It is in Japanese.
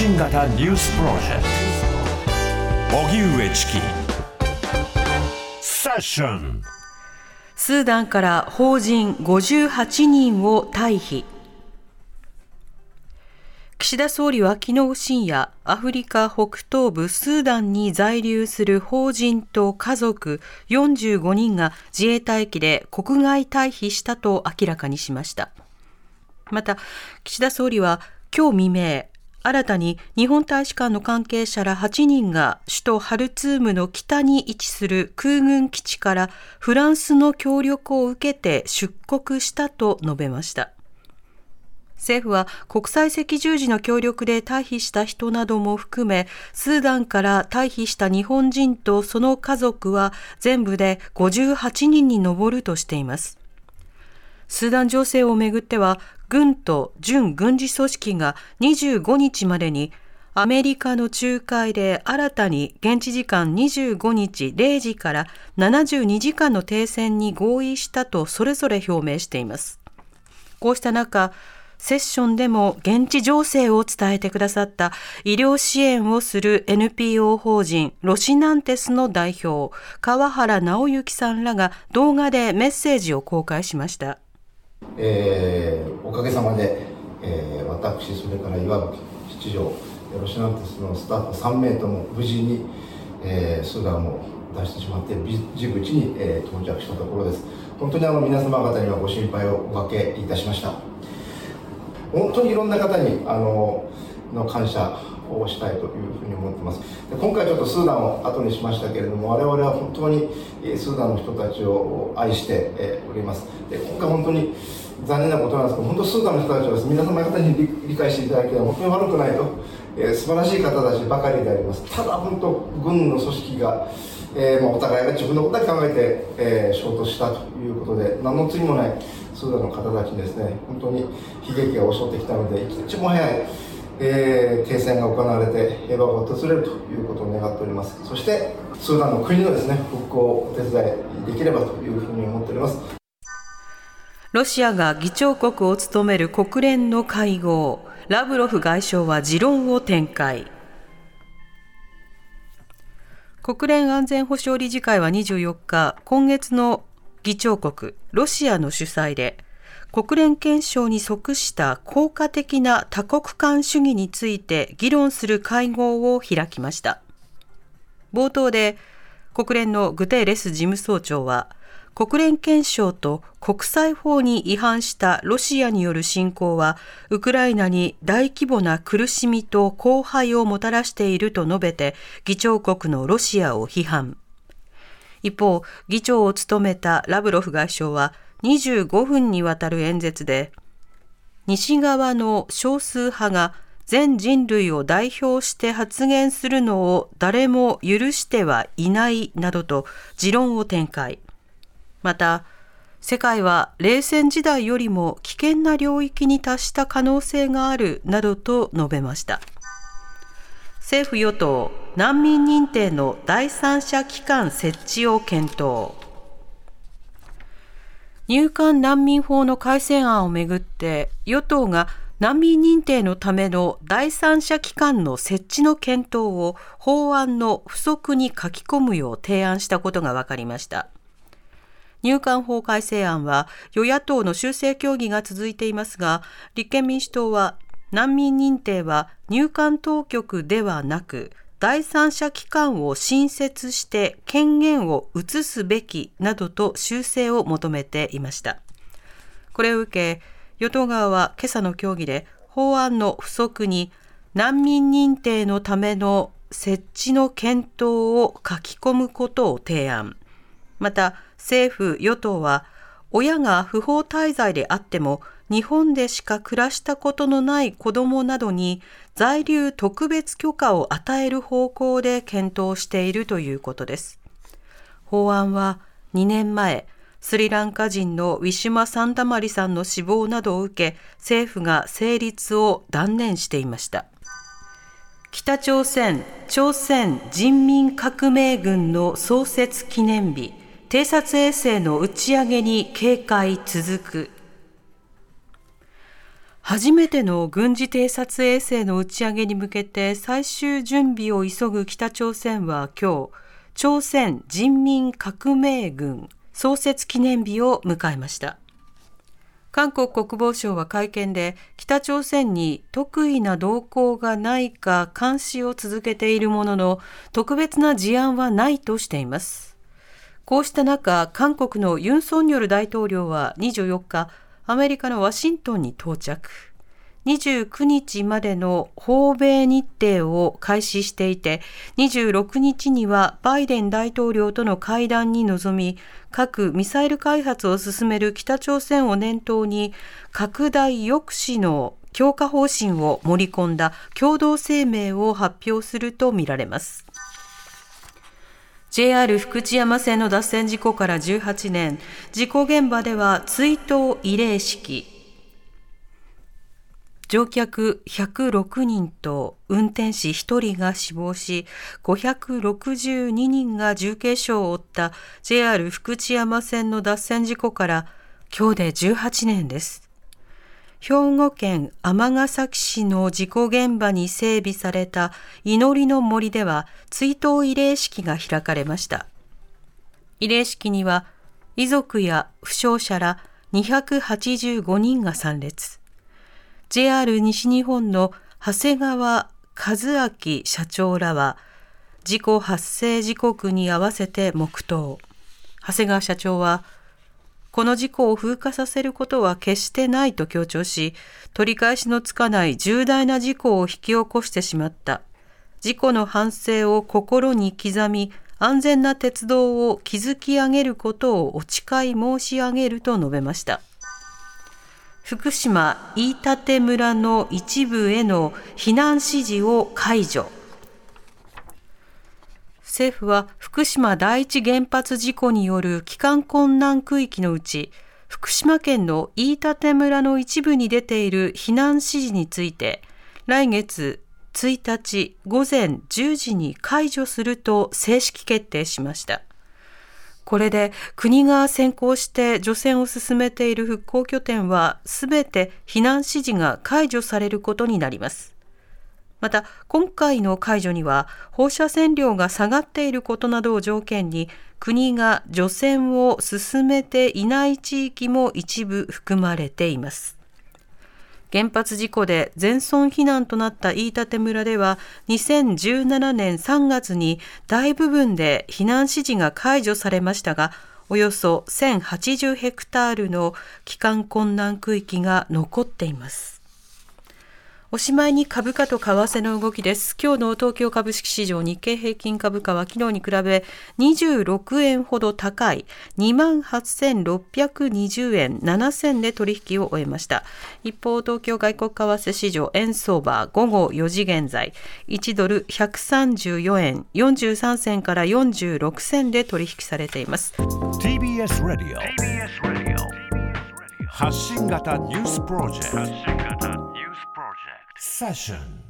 信型ニュースプロジェクト。荻上チキ。セッション。スーダンから邦人58人を退避。岸田総理は昨日深夜、アフリカ北東部スーダンに在留する邦人と家族45人が自衛隊機で国外退避したと明らかにしました。また、岸田総理は今日未明、新たに日本大使館の関係者ら8人が首都ハルツームの北に位置する空軍基地からフランスの協力を受けて出国したと述べました。政府は国際赤十字の協力で退避した人なども含め、スーダンから退避した日本人とその家族は全部で58人に上るとしています。スーダン情勢をめぐっては、軍と準軍事組織が25日までにアメリカの仲介で新たに現地時間25日0時から72時間の停戦に合意したとそれぞれ表明しています。こうした中、セッションでも現地情勢を伝えてくださった医療支援をする NPO 法人ロシナンテスの代表川原直之さんらが動画でメッセージを公開しました、えー、おかげさまで、えー、私それから岩吹七条ロシナンテスのスタッフ3名とも無事に、えー、スーダンを出してしまってジブチに、えー、到着したところです。本当にあの皆様方にはご心配をおかけいたしました。本当にいろんな方にあのの感謝をしたいというふうに思ってます。で今回ちょっとスーダンを後にしましたけれども我々は本当にスーダンの人たちを愛しております。で今回本当に残念なことなんですけど本当スーダンの人たちは皆様方に理解していただければ本当に悪くないと、えー、素晴らしい方たちばかりであります。ただ本当軍の組織がえーまあ、お互いが自分のことだけ考えて、えー、衝突したということで何の罪もないスーダンの方たちにですね本当に悲劇が襲ってきたので一日も早い、えー、停戦が行われて平和が訪れるということを願っております。そしてスーダンの国のですね復興をお手伝いできればというふうに思っております。ロシアが議長国を務める国連の会合。ラブロフ外相は持論を展開。国連安全保障理事会は24日、今月の議長国、ロシアの主催で、国連憲章に即した効果的な多国間主義について議論する会合を開きました。冒頭で、国連のグテーレス事務総長は、国連憲章と国際法に違反したロシアによる侵攻は、ウクライナに大規模な苦しみと荒廃をもたらしていると述べて、議長国のロシアを批判。一方、議長を務めたラブロフ外相は25分にわたる演説で、西側の少数派が全人類を代表して発言するのを誰も許してはいないなどと持論を展開。また、世界は冷戦時代よりも危険な領域に達した可能性があるなどと述べました。政府与党難民認定の第三者機関設置を検討。入管難民法の改正案をめぐって与党が難民認定のための第三者機関の設置の検討を法案の付則に書き込むよう提案したことが分かりました。入管法改正案は与野党の修正協議が続いていますが、立憲民主党は難民認定は入管当局ではなく、第三者機関を新設して権限を移すべきなどと修正を求めていました。これを受け、与党側は今朝の協議で法案の付則に難民認定のための設置の検討を書き込むことを提案。また政府・与党は親が不法滞在であっても日本でしか暮らしたことのない子どもなどに在留特別許可を与える方向で検討しているということです。法案は2年前、スリランカ人のウィシュマ・サンタマリさんの死亡などを受け、政府が成立を断念していました。北朝鮮朝鮮人民革命軍の創設記念日偵察衛星の打ち上げに警戒続く初めての軍事偵察衛星の打ち上げに向けて最終準備を急ぐ北朝鮮は今日、朝鮮人民革命軍創設記念日を迎えました。韓国国防省は会見で北朝鮮に特異な動向がないか監視を続けているものの特別な事案はないとしています。こうした中、韓国のユン・ソンニョル大統領は24日、アメリカのワシントンに到着。29日までの訪米日程を開始していて、26日にはバイデン大統領との会談に臨み、核・ミサイル開発を進める北朝鮮を念頭に、拡大抑止の強化方針を盛り込んだ共同声明を発表するとみられます。JR 福知山線の脱線事故から18年、事故現場では追悼慰霊式、乗客106人と運転士1人が死亡し、562人が重軽傷を負った JR 福知山線の脱線事故から今日で18年です。兵庫県尼崎市の事故現場に整備された祈りの森では追悼慰霊式が開かれました。慰霊式には遺族や負傷者ら285人が参列。JR 西日本の長谷川和明社長らは、事故発生時刻に合わせて黙祷。長谷川社長は、この事故を風化させることは決してないと強調し、取り返しのつかない重大な事故を引き起こしてしまった。事故の反省を心に刻み、安全な鉄道を築き上げることをお誓い申し上げると述べました。福島飯舘村の一部への避難指示を解除。政府は福島第一原発事故による帰還困難区域のうち、福島県の飯舘村の一部に出ている避難指示について、来月1日午前10時に解除すると正式決定しました。これで国が先行して除染を進めている復興拠点はすべて避難指示が解除されることになります。また今回の解除には放射線量が下がっていることなどを条件に国が除染を進めていない地域も一部含まれています。原発事故で全村避難となった飯舘村では2017年3月に大部分で避難指示が解除されましたがおよそ1080ヘクタールの帰還困難区域が残っています。おしまいに株価と為替の動きです。今日の東京株式市場日経平均株価は昨日に比べ26円ほど高い28,620円7銭で取引を終えました。一方、東京外国為替市場円相場午後4時現在1ドル134円43銭から46銭で取引されています。TBS ラディオ発信型ニュースプロジェクト Fashion.